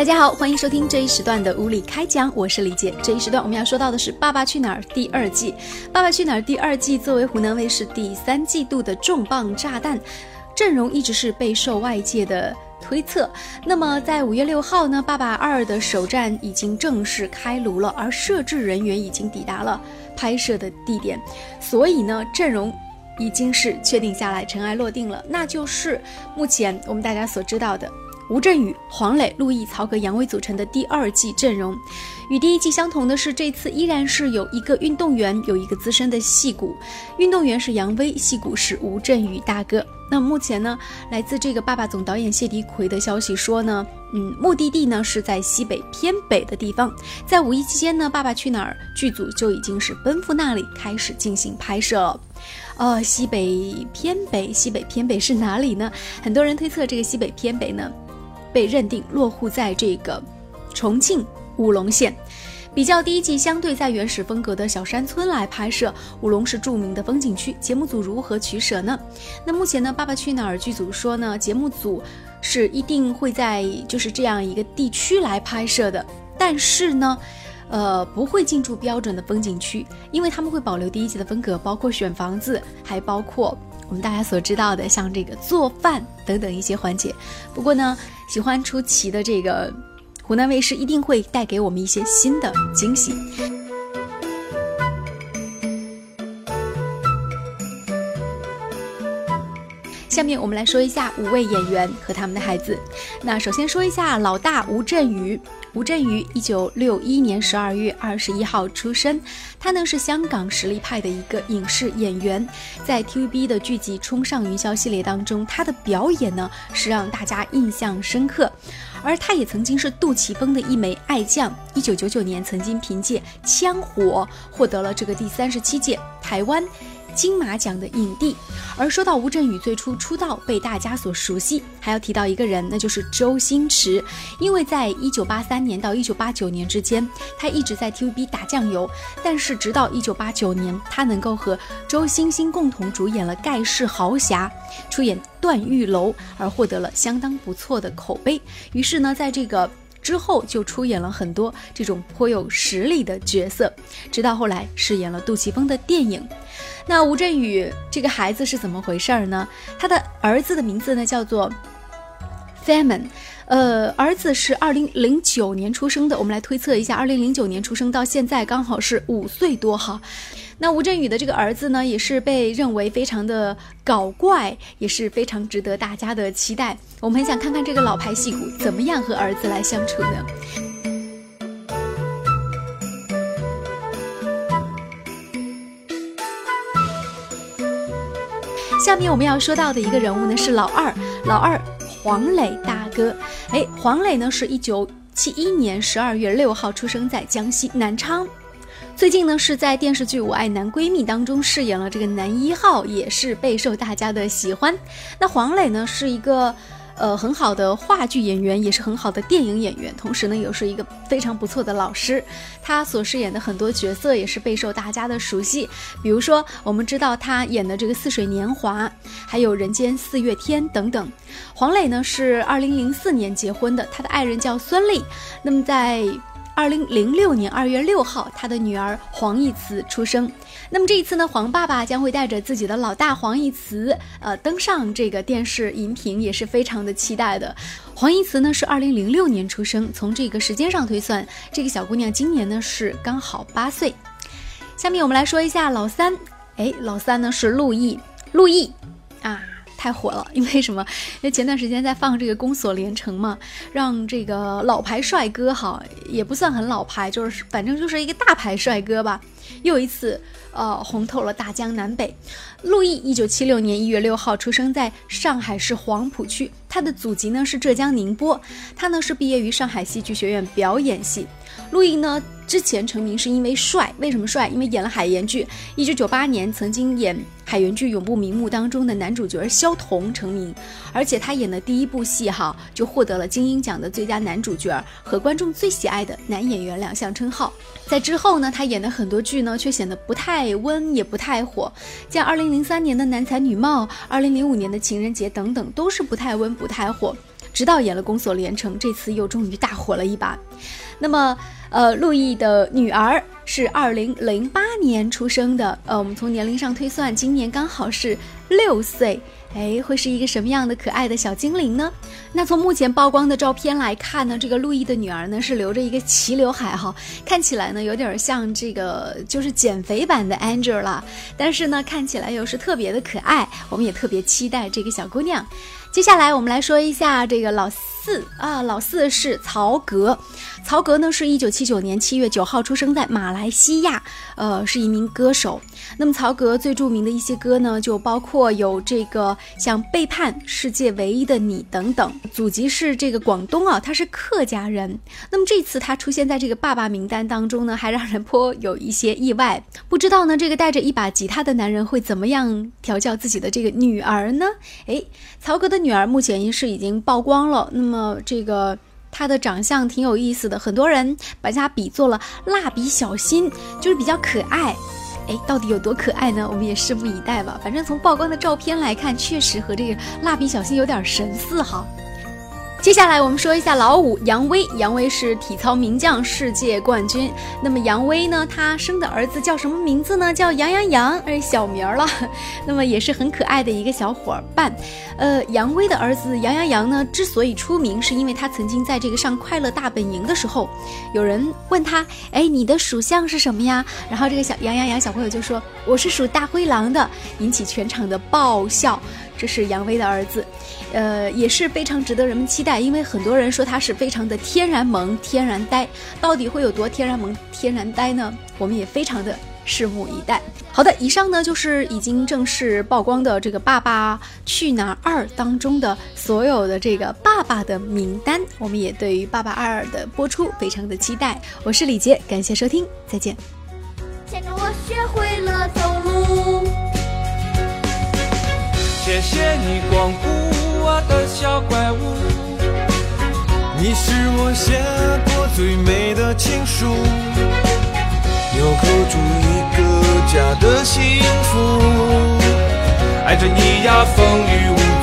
大家好，欢迎收听这一时段的无理开讲，我是李姐。这一时段我们要说到的是《爸爸去哪儿》第二季。《爸爸去哪儿》第二季作为湖南卫视第三季度的重磅炸弹，阵容一直是备受外界的推测。那么在五月六号呢，《爸爸二》的首站已经正式开炉了，而摄制人员已经抵达了拍摄的地点，所以呢，阵容已经是确定下来，尘埃落定了，那就是目前我们大家所知道的。吴镇宇、黄磊、陆毅、曹格、杨威组成的第二季阵容，与第一季相同的是，这次依然是有一个运动员，有一个资深的戏骨。运动员是杨威，戏骨是吴镇宇大哥。那目前呢，来自这个爸爸总导演谢迪奎的消息说呢，嗯，目的地呢是在西北偏北的地方。在五一期间呢，《爸爸去哪儿》剧组就已经是奔赴那里开始进行拍摄了。呃，西北偏北，西北偏北是哪里呢？很多人推测这个西北偏北呢。被认定落户在这个重庆武隆县，比较第一季相对在原始风格的小山村来拍摄，武隆是著名的风景区。节目组如何取舍呢？那目前呢，《爸爸去哪儿》剧组说呢，节目组是一定会在就是这样一个地区来拍摄的，但是呢，呃，不会进驻标准的风景区，因为他们会保留第一季的风格，包括选房子，还包括。我们大家所知道的，像这个做饭等等一些环节。不过呢，喜欢出奇的这个湖南卫视一定会带给我们一些新的惊喜。下面我们来说一下五位演员和他们的孩子。那首先说一下老大吴镇宇。吴镇宇一九六一年十二月二十一号出生，他呢是香港实力派的一个影视演员，在 TVB 的剧集《冲上云霄》系列当中，他的表演呢是让大家印象深刻，而他也曾经是杜琪峰的一枚爱将。一九九九年，曾经凭借《枪火》获得了这个第三十七届台湾。金马奖的影帝，而说到吴镇宇最初出道被大家所熟悉，还要提到一个人，那就是周星驰。因为在一九八三年到一九八九年之间，他一直在 TVB 打酱油，但是直到一九八九年，他能够和周星星共同主演了《盖世豪侠》，出演段誉楼，而获得了相当不错的口碑。于是呢，在这个。之后就出演了很多这种颇有实力的角色，直到后来饰演了杜琪峰的电影。那吴镇宇这个孩子是怎么回事儿呢？他的儿子的名字呢叫做 Famine，呃，儿子是二零零九年出生的。我们来推测一下，二零零九年出生到现在刚好是五岁多哈。那吴镇宇的这个儿子呢，也是被认为非常的搞怪，也是非常值得大家的期待。我们很想看看这个老牌戏骨怎么样和儿子来相处呢？下面我们要说到的一个人物呢是老二，老二黄磊大哥。哎，黄磊呢是一九七一年十二月六号出生在江西南昌。最近呢，是在电视剧《我爱男闺蜜》当中饰演了这个男一号，也是备受大家的喜欢。那黄磊呢，是一个呃很好的话剧演员，也是很好的电影演员，同时呢，又是一个非常不错的老师。他所饰演的很多角色也是备受大家的熟悉，比如说我们知道他演的这个《似水年华》，还有《人间四月天》等等。黄磊呢是二零零四年结婚的，他的爱人叫孙俪。那么在二零零六年二月六号，他的女儿黄义慈出生。那么这一次呢，黄爸爸将会带着自己的老大黄义慈，呃，登上这个电视荧屏，也是非常的期待的。黄义慈呢是二零零六年出生，从这个时间上推算，这个小姑娘今年呢是刚好八岁。下面我们来说一下老三，哎，老三呢是陆毅，陆毅啊。太火了，因为什么？因为前段时间在放这个《宫锁连城》嘛，让这个老牌帅哥哈，也不算很老牌，就是反正就是一个大牌帅哥吧，又一次呃红透了大江南北。陆毅，一九七六年一月六号出生在上海市黄浦区，他的祖籍呢是浙江宁波，他呢是毕业于上海戏剧学院表演系。陆毅呢。之前成名是因为帅，为什么帅？因为演了海盐剧。一九九八年曾经演海盐剧《永不瞑目》当中的男主角萧彤成名，而且他演的第一部戏哈就获得了金鹰奖的最佳男主角和观众最喜爱的男演员两项称号。在之后呢，他演的很多剧呢却显得不太温，也不太火，像二零零三年的《男才女貌》，二零零五年的《情人节》等等，都是不太温，不太火。直到演了《宫锁连城》，这次又终于大火了一把。那么，呃，陆毅的女儿是二零零八年出生的，呃，我们从年龄上推算，今年刚好是六岁。哎，会是一个什么样的可爱的小精灵呢？那从目前曝光的照片来看呢，这个陆毅的女儿呢是留着一个齐刘海哈，看起来呢有点像这个就是减肥版的 Angela，但是呢看起来又是特别的可爱，我们也特别期待这个小姑娘。接下来我们来说一下这个老四啊，老四是曹格。曹格呢是一九七九年七月九号出生在马来西亚，呃，是一名歌手。那么曹格最著名的一些歌呢，就包括有这个像《背叛》《世界唯一的你》等等。祖籍是这个广东啊，他是客家人。那么这次他出现在这个爸爸名单当中呢，还让人颇有一些意外。不知道呢，这个带着一把吉他的男人会怎么样调教自己的这个女儿呢？诶，曹格的女儿目前是已经曝光了。那么这个。她的长相挺有意思的，很多人把她比作了蜡笔小新，就是比较可爱。哎，到底有多可爱呢？我们也拭目以待吧。反正从曝光的照片来看，确实和这个蜡笔小新有点神似哈。接下来我们说一下老五杨威，杨威是体操名将、世界冠军。那么杨威呢，他生的儿子叫什么名字呢？叫杨洋洋，哎，小名儿了。那么也是很可爱的一个小伙伴。呃，杨威的儿子杨洋洋呢，之所以出名，是因为他曾经在这个上快乐大本营的时候，有人问他，哎，你的属相是什么呀？然后这个小杨洋洋小朋友就说，我是属大灰狼的，引起全场的爆笑。这是杨威的儿子，呃，也是非常值得人们期待，因为很多人说他是非常的天然萌、天然呆，到底会有多天然萌、天然呆呢？我们也非常的拭目以待。好的，以上呢就是已经正式曝光的这个《爸爸去哪儿二》当中的所有的这个爸爸的名单，我们也对于《爸爸二》的播出非常的期待。我是李杰，感谢收听，再见。牵着我学会了走路。谢谢你光顾我的小怪物，你是我写过最美的情书，纽扣住一个家的幸福，爱着你呀风雨无阻。